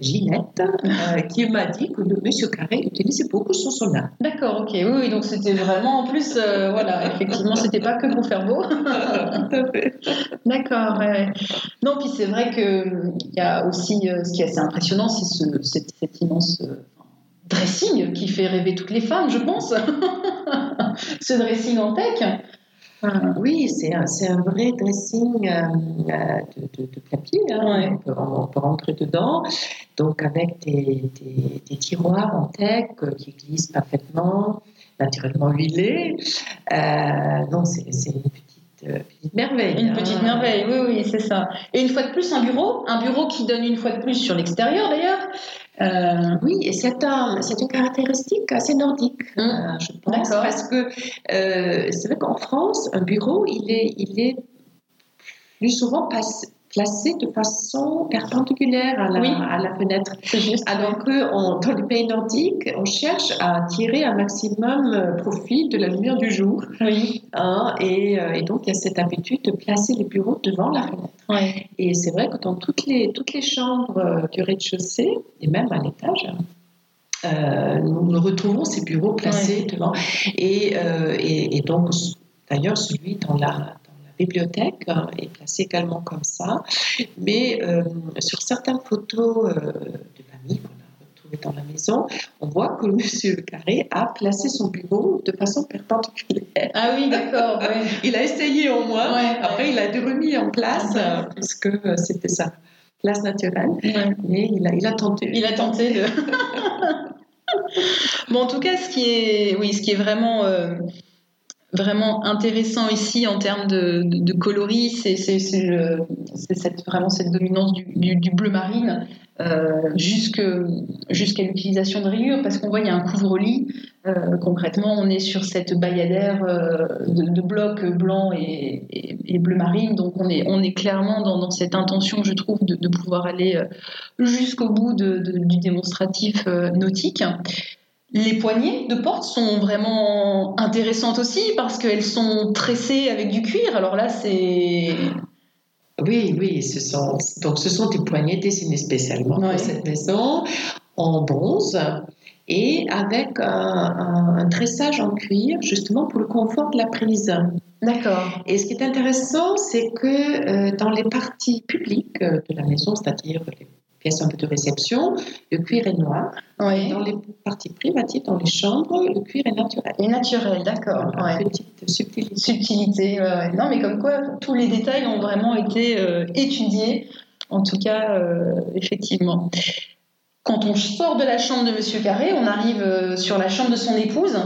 Ginette, euh, qui m'a dit que le monsieur Carré utilisait beaucoup son sauna. D'accord, ok, oui, donc c'était vraiment en plus, euh, voilà, effectivement, c'était pas que pour faire beau. Tout à fait. D'accord, Non, puis c'est vrai qu'il y a aussi, euh, ce qui est assez impressionnant, c'est ce, cet, immense dressing qui fait rêver toutes les femmes, je pense. ce dressing en tech. Oui, c'est un, vrai dressing euh, euh, de, papier. Hein. On, peut, rentrer dedans. Donc, avec des, tiroirs en euh, qui glissent parfaitement, naturellement huilés. non, c'est une petite merveille. Une petite hein. merveille, oui, oui, c'est ça. Et une fois de plus, un bureau, un bureau qui donne une fois de plus sur l'extérieur d'ailleurs, euh, oui, et c'est un, une caractéristique assez nordique, mmh. euh, je pense, parce que euh, c'est vrai qu'en France, un bureau, il est, il est plus souvent passé placé de façon perpendiculaire à la, à la fenêtre. Alors que dans les pays nordiques, on cherche à tirer un maximum euh, profit de la lumière du jour. Oui. Hein, et, euh, et, donc, il y a cette habitude de placer les bureaux devant la fenêtre. Et c'est vrai que dans toutes les, toutes les chambres euh, du rez-de-chaussée, et même à l'étage, euh, nous, retrouvons ces bureaux placés devant. Et, euh, et, et, donc, d'ailleurs, celui dans la, bibliothèque hein, est placée également comme ça. Mais euh, sur certaines photos euh, de famille qu'on a retrouvées dans la maison, on voit que M. Carré a placé son bureau de façon perpendiculaire. Ah oui, d'accord. il a essayé au moins. Après, il a remis en place, puisque euh, c'était sa place naturelle. Mais il a, il a tenté. Il a tenté bon, en tout cas, ce qui est, oui, ce qui est vraiment vraiment intéressant ici en termes de, coloris, c'est vraiment cette dominance du, bleu marine euh, jusqu'à l'utilisation de rayures, parce qu'on voit il y a un couvre-lit. Euh, concrètement, on est sur cette bayadère euh, de, blocs blancs et, bleu marine, donc on est, clairement dans cette intention, je trouve, de, pouvoir aller jusqu'au bout du démonstratif nautique. Les poignées de porte sont vraiment intéressantes aussi parce qu'elles sont tressées avec du cuir. Alors là, c'est. Oui, oui, ce sont, donc ce sont des poignées dessinées spécialement pour cette maison en bronze et avec un, tressage en cuir justement pour le confort de la prise. D'accord. Et ce qui est intéressant, c'est que euh, dans les parties publiques de la maison, c'est-à-dire les pièce un peu de réception, le cuir est noir. Oui. Dans les parties privatives, dans les chambres, le cuir est naturel. Et naturel, d'accord. Ouais. Petite subtilité. Subtilité, ouais, Non, mais comme quoi, tous les détails ont vraiment été euh, étudiés, en tout cas, euh, effectivement. Quand on sort de la chambre de Monsieur Carré, on arrive euh, sur la chambre de son épouse.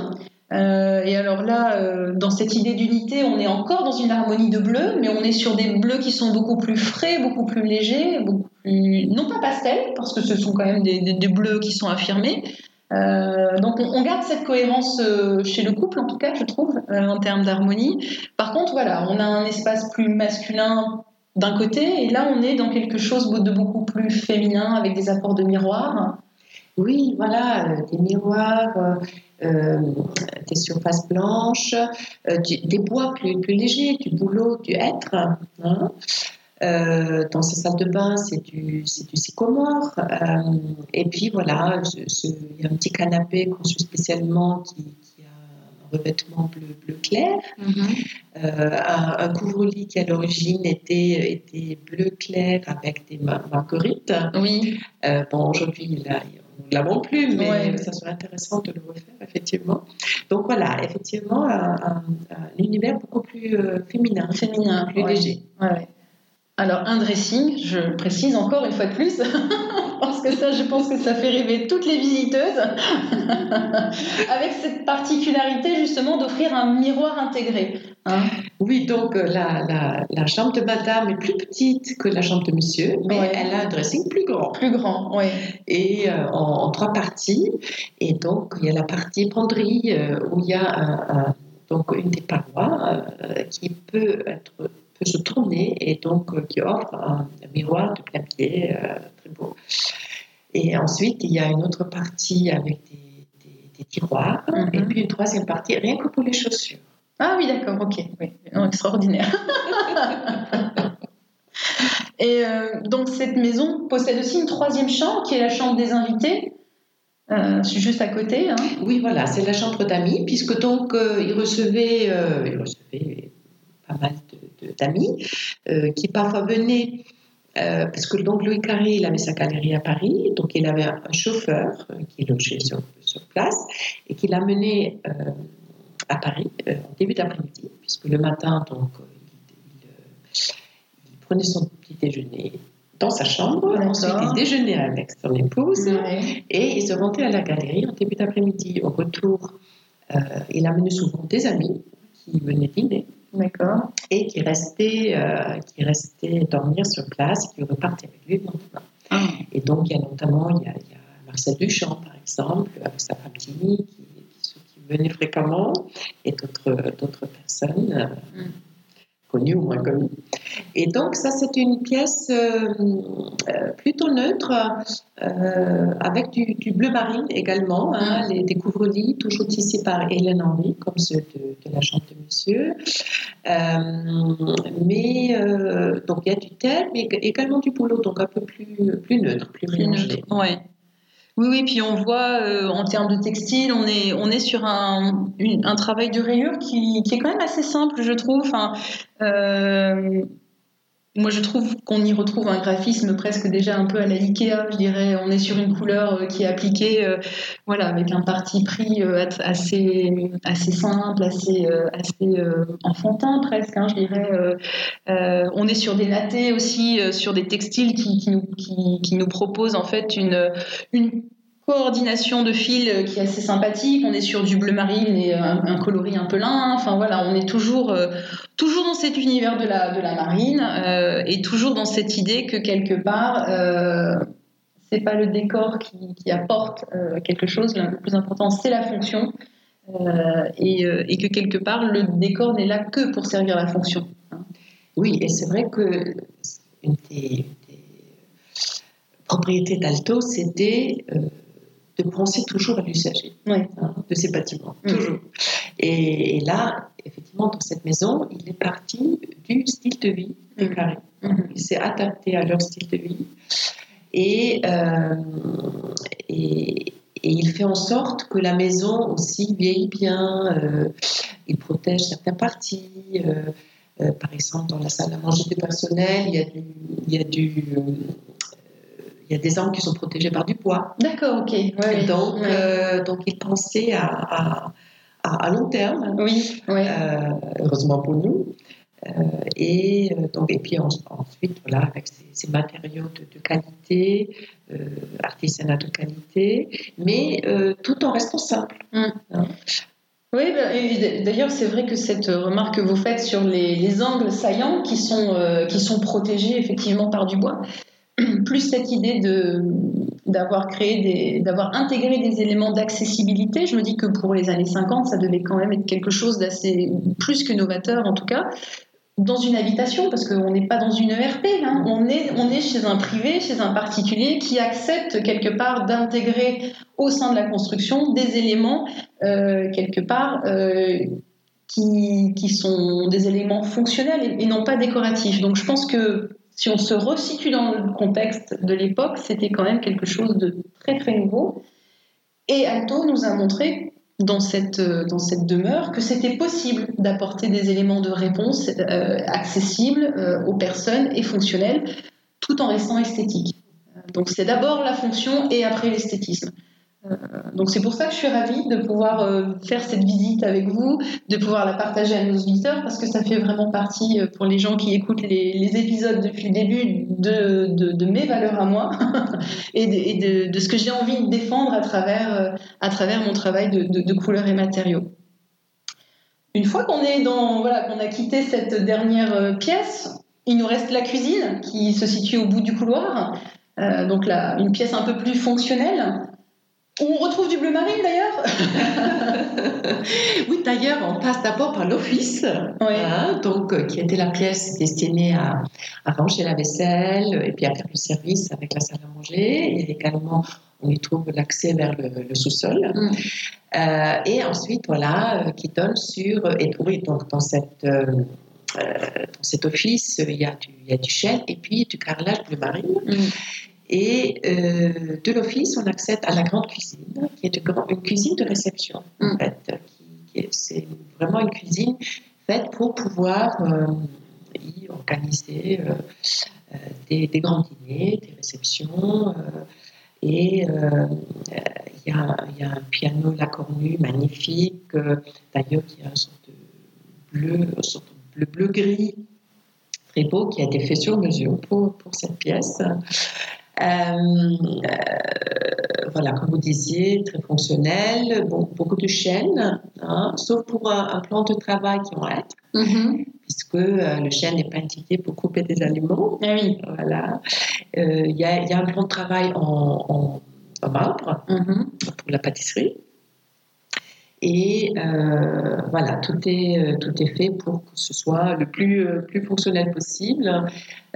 Euh, et alors là, euh, dans cette idée d'unité, on est encore dans une harmonie de bleu, mais on est sur des bleus qui sont beaucoup plus frais, beaucoup plus légers, beaucoup plus non pas pastel, parce que ce sont quand même des, bleus qui sont affirmés. Euh, donc on, on, garde cette cohérence chez le couple, en tout cas, je trouve, en termes d'harmonie. Par contre, voilà, on a un espace plus masculin d'un côté, et là on est dans quelque chose de beaucoup plus féminin, avec des apports de miroirs. Oui, voilà, des miroirs euh, des surfaces blanches, euh, des bois plus, plus, légers, du boulot, du hêtre. Hein. Euh, dans sa salle de bain, c'est du, du sycomore. et puis voilà, il y a un petit canapé conçu spécialement qui, qui a un revêtement bleu, bleu clair. Mm-hmm. un, un couvre-lit qui à l'origine était, était bleu clair avec des marguerites. Oui. bon, aujourd'hui, il a nous ne l'avons plus, mais ça serait intéressant de le refaire, effectivement. Donc voilà, effectivement, un, univers beaucoup plus euh, féminin, féminin, plus léger. Alors, un dressing, je précise encore une fois de plus, parce que ça, je pense que ça fait rêver toutes les visiteuses, avec cette particularité justement d'offrir un miroir intégré. Hein. Oui, donc euh, la, la, chambre de madame est plus petite que la chambre de monsieur, mais elle a un dressing plus grand. Plus grand, oui. Et euh, en, trois parties. Et donc, il y a la partie penderie euh, où il y a donc une des parois qui peut être peut se tourner et donc qui offre un, miroir de plein pied très beau. Et ensuite, il y a une autre partie avec des, tiroirs mhm. et puis une troisième partie rien que pour les chaussures. Ah oui, d'accord, ok, oui, extraordinaire. et euh, donc cette maison possède aussi une troisième chambre qui est la chambre des invités. juste à côté. Hein. Oui, voilà, c'est la chambre d'amis, puisque donc il recevait, il recevait pas mal d'amis euh, qui parfois venaient euh, parce que donc Louis Carré, il avait sa galerie à Paris, donc il avait un, chauffeur euh, qui logeait sur, sur, place et qui l'amenait à Paris en début d'après-midi, puisque le matin, donc, il, prenait son petit déjeuner dans sa chambre, ensuite il déjeunait avec son épouse et il se rendait à la galerie en début d'après-midi. Au retour, il amenait souvent des amis qui venaient dîner. D'accord. Et qui restait, euh, qui restait dormir sur place, qui repartait avec lui le lendemain. Ah. Et donc, il y a notamment il y a, il y a Marcel Duchamp, par exemple, avec sa famille, qui, venait fréquemment, et d'autres personnes. Euh, mm connu ou moins connu. Et donc ça c'est une pièce euh, euh, plutôt neutre avec du, bleu marine également, hein, mm. les, des couvre-lits toujours tissés par Hélène Henry comme ceux de, la chambre de Monsieur. mais donc il y a du thème mais également du boulot donc un peu plus plus neutre, plus, plus mélangé. Ouais. Oui, oui, puis on voit euh, en termes de textile, on est, on est sur un, un travail de rayure qui, qui, est quand même assez simple, je trouve. Enfin, euh, moi, je trouve qu'on y retrouve un graphisme presque déjà un peu à la Ikea, je dirais. On est sur une couleur euh, qui est appliquée, euh, voilà, avec un parti pris euh, assez, assez simple, assez, assez enfantin presque, hein, je dirais. on est sur des nattés aussi, sur des textiles qui, qui, nous, qui, nous proposent en fait une, une coordination de fils euh, qui est assez sympathique. On est sur du bleu marine et un, coloris un peu lin. Enfin voilà, on est toujours, euh, toujours dans cet univers de la, de la marine euh, et toujours dans cette idée que quelque part, euh, c'est pas le décor qui, apporte quelque chose. Le plus important, c'est la fonction. Et, et, que quelque part, le décor n'est là que pour servir la fonction. Oui, et c'est vrai que une des, des propriétés d'Alto, c'était de penser toujours à l'usager Ouais. hein, de ces bâtiments, Mm. toujours. Et, et là, effectivement, dans cette maison, il est parti du style de vie des Mm. carrés. Mhm. Il s'est adapté à leur style de vie. Et, euh, et, et il fait en sorte que la maison aussi vieillit bien. euh, il protège certaines parties. euh, par exemple, dans la salle à manger du personnel, il y a, du, il y a, du, il y a des angles qui sont protégés par du bois. D'accord, ok. Ouais. Donc, Ouais. euh, donc, il pensait à, à, à- à long terme, oui, ouais. euh, heureusement pour nous. Euh, et, euh, donc, et puis en- ensuite, voilà, avec ces, ces matériaux de, de qualité, artisanat de qualité, mais tout en restant simple. Oui, bah, d'ailleurs, c'est vrai que cette remarque que vous faites sur les, les angles saillants qui sont, euh, qui sont protégés effectivement par du bois, plus cette idée de d'avoir créé des d'avoir intégré des éléments d'accessibilité, je me dis que pour les années 50, ça devait quand même être quelque chose d'assez plus que novateur en tout cas dans une habitation parce qu'on n'est pas dans une ERP, hein. on, est, on est chez un privé, chez un particulier qui accepte quelque part d'intégrer au sein de la construction des éléments euh, quelque part euh, qui, qui sont des éléments fonctionnels et, et non pas décoratifs. Donc je pense que si on se resitue dans le contexte de l'époque, c'était quand même quelque chose de très très nouveau. Et Alto nous a montré dans cette, cette demeure que c'était possible d'apporter des éléments de réponse euh, accessibles euh, aux personnes et fonctionnels tout en restant esthétiques. Donc c'est d'abord la fonction et après l'esthétisme. Euh, donc c'est pour ça que je suis ravie de pouvoir euh, faire cette visite avec vous, de pouvoir la partager à nos auditeurs, parce que ça fait vraiment partie, euh, pour les gens qui écoutent les, épisodes depuis le début, de, mes valeurs à moi et, de, ce que j'ai envie de défendre à travers, mon travail de, couleurs et matériaux. Une fois qu'on voilà, qu'on a quitté cette dernière pièce, il nous reste la cuisine qui se situe au bout du couloir, donc là, une pièce un peu plus fonctionnelle. On retrouve du bleu marine d'ailleurs Oui, d'ailleurs, on passe d'abord par l'office, Oui. hein, donc, euh, qui était la pièce destinée à, à ranger la vaisselle et puis à faire le service avec la salle à manger. Et également, on y trouve l'accès vers le, le sous-sol. Mm. Euh, et ensuite, voilà, euh, qui donne sur. Et oui, donc dans cette. euh, dans cet office, il y, a du, il y a du chêne et puis du carrelage bleu marine. Mm. Et euh, de l'office, on accède à la grande cuisine, qui est une, cuisine de réception, en Mm. fait. Est- c'est vraiment une cuisine faite pour pouvoir euh, y organiser euh, euh, des, des grands dîners, des réceptions. euh, et euh, euh, il y, a, il y a un piano La Cornue magnifique, euh, d'ailleurs qui a une sorte de bleu, une sorte de bleu, bleu-gris très beau qui a été fait sur mesure pour, pour cette pièce. Euh, euh, voilà, comme vous disiez, très fonctionnel, bon, beaucoup de chaînes, hein, sauf pour un, un plan de travail qui en est, Mhm. puisque euh, le chêne n'est pas indiqué pour couper des aliments. Ah oui. Voilà. Euh, Il y, a, il y a un plan de travail en, en, en marbre Mhm. pour la pâtisserie. Et euh, voilà, tout est, euh, tout est fait pour que ce soit le plus, euh, plus fonctionnel possible.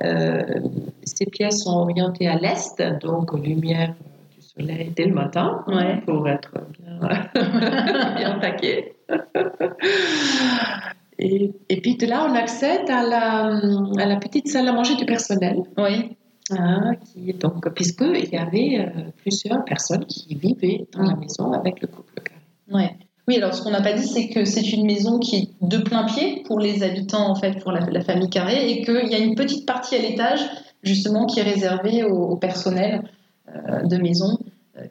Euh, ces pièces sont orientées à l'est, donc aux lumières euh, du soleil dès le matin, Ouais. pour être bien, bien taqué. Et, et puis de là, on accède à la, à la petite salle à manger du personnel. Oui. Hein, qui, donc, puisqu'il y avait euh, plusieurs personnes qui vivaient dans la maison avec le couple. Ouais. Oui, alors ce qu'on n'a pas dit, c'est que c'est une maison qui est de plein pied pour les habitants, en fait, pour la, famille carrée, et qu'il y a une petite partie à l'étage, justement, qui est réservée au, personnel euh, de maison. Euh,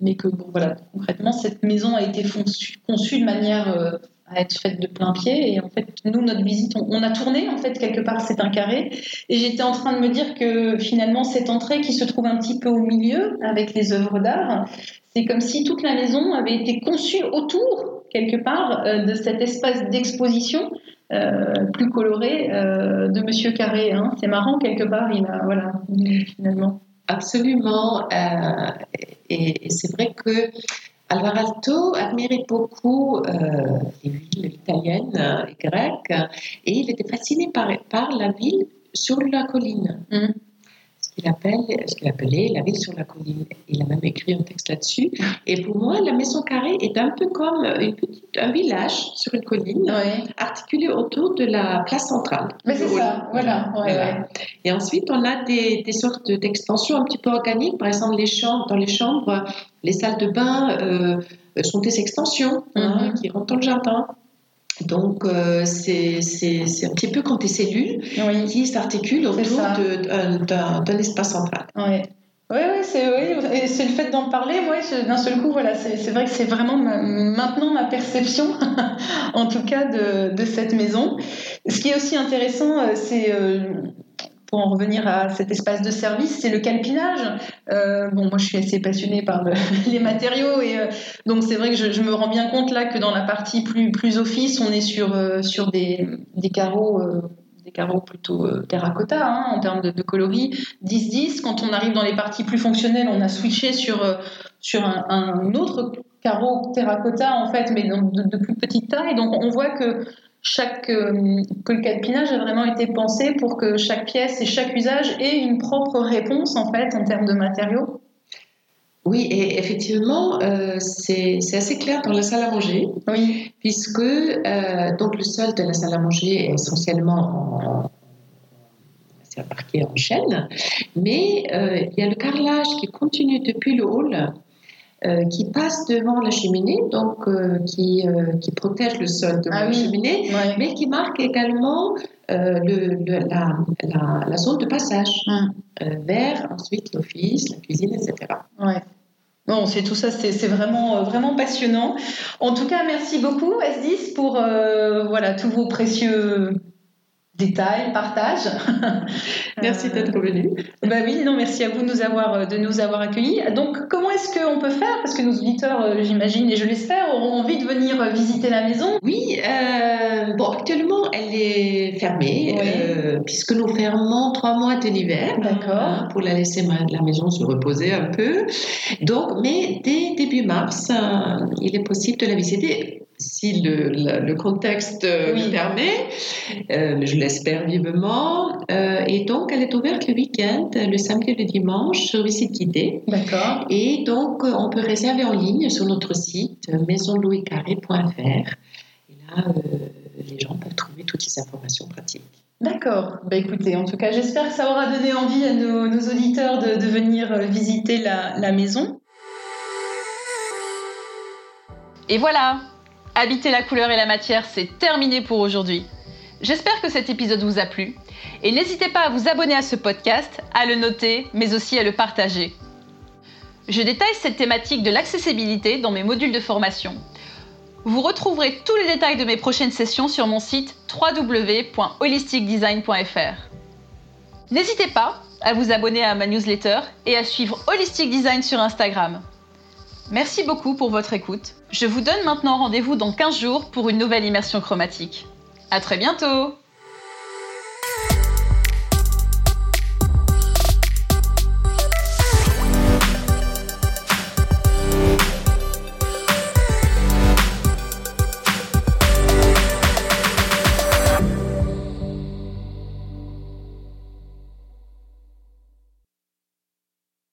mais que, bon, voilà, concrètement, cette maison a été conçue, conçue de manière euh, à être faite de plein pied. Et en fait, nous, notre visite, on, a tourné, en fait, quelque part, c'est un carré. Et j'étais en train de me dire que finalement, cette entrée qui se trouve un petit peu au milieu, avec les œuvres d'art, c'est comme si toute la maison avait été conçue autour, quelque part, euh, de cet espace d'exposition euh, plus coloré euh, de Monsieur Carré. Hein. C'est marrant, quelque part, il a, voilà, finalement. Absolument. et c'est vrai que Alvar Aalto admirait beaucoup euh, les villes italiennes et grecques, et il était fasciné par, la ville sur la colline. Mhm. Qu'il appelle, ce qu'il appelait la ville sur la colline. Il a même écrit un texte là-dessus. Et pour moi, la maison carrée est un peu comme une petite, un village sur une colline, articulé autour de la place centrale. Mais c'est ça, voilà. Et ensuite, on a des, des sortes d'extensions un petit peu organiques. Par exemple, les chambres, dans les chambres, les salles de bain euh, sont des extensions hein, mhm. qui rentrent dans le jardin. Donc, euh, c'est un petit peu comme des cellules qui s'articulent autour d'un espace central. Oui, oui, c'est le fait d'en parler. Moi, d'un seul coup, voilà, c'est vrai que c'est vraiment maintenant ma perception, en tout cas, de, de, cette maison. Ce qui est aussi intéressant, euh, c'est pour en revenir à cet espace de service, c'est le calpinage. Euh, bon, moi, je suis assez passionnée par les matériaux et euh, donc c'est vrai que je, me rends bien compte là que dans la partie plus plus office, on est sur euh, sur des, des carreaux. des carreaux plutôt terracotta hein, en termes de, coloris, 10-10. Quand on arrive dans les parties plus fonctionnelles, on a switché sur, sur un, autre carreau terracotta en fait, mais de, de, plus petite taille. Donc on voit que chaque, euh, que le calpinage a vraiment été pensé pour que chaque pièce et chaque usage ait une propre réponse en fait en termes de matériaux oui, et effectivement, euh, c'est assez clair dans la salle à manger, oui. puisque euh, donc le sol de la salle à manger est essentiellement en, c'est parquet en chêne, mais il y a le carrelage qui continue depuis le hall euh, qui passe devant la cheminée, donc euh, qui, euh, qui protège le sol devant ah la cheminée, mais qui marque également le, la, la, la, zone de passage hum. vers ensuite l'office, la cuisine, etc. Ouais. Bon, c'est tout ça, c'est vraiment vraiment passionnant. En tout cas, merci beaucoup S10 pour voilà tous vos précieux détails, partage. Merci d'être venu. Bah oui, non, merci à vous de nous avoir, de nous avoir accueillis. Donc, comment est-ce qu'on peut faire? Parce que nos auditeurs, euh, j'imagine et je l'espère, auront envie de venir visiter la maison. Oui, euh, bon, actuellement, elle est fermée, euh, puisque nous fermons trois mois de l'hiver. D'accord. Hein, pour la laisser la maison se reposer un peu. Donc, mais dès début mars, il est possible de la visiter si le, contexte euh, le permet, euh, je l'espère vivement. Euh, et donc, elle est ouverte le week-end, le samedi et le dimanche, sur visite guidée. D'accord. Et donc, on peut réserver en ligne sur notre site maisonlouiscarré.fr. Et là, les gens peuvent trouver toutes ces informations pratiques. D'accord. Bah, écoutez, en tout cas, j'espère que ça aura donné envie à nos, auditeurs de, venir visiter la, la maison. Et voilà, Habiter la couleur et la matière, c'est terminé pour aujourd'hui. J'espère que cet épisode vous a plu et n'hésitez pas à vous abonner à ce podcast, à le noter, mais aussi à le partager. Je détaille cette thématique de l'accessibilité dans mes modules de formation. Vous retrouverez tous les détails de mes prochaines sessions sur mon site www.holisticdesign.fr. N'hésitez pas à vous abonner à ma newsletter et à suivre Holistic Design sur Instagram. Merci beaucoup pour votre écoute. Je vous donne maintenant rendez-vous dans 15 jours pour une nouvelle immersion chromatique. À très bientôt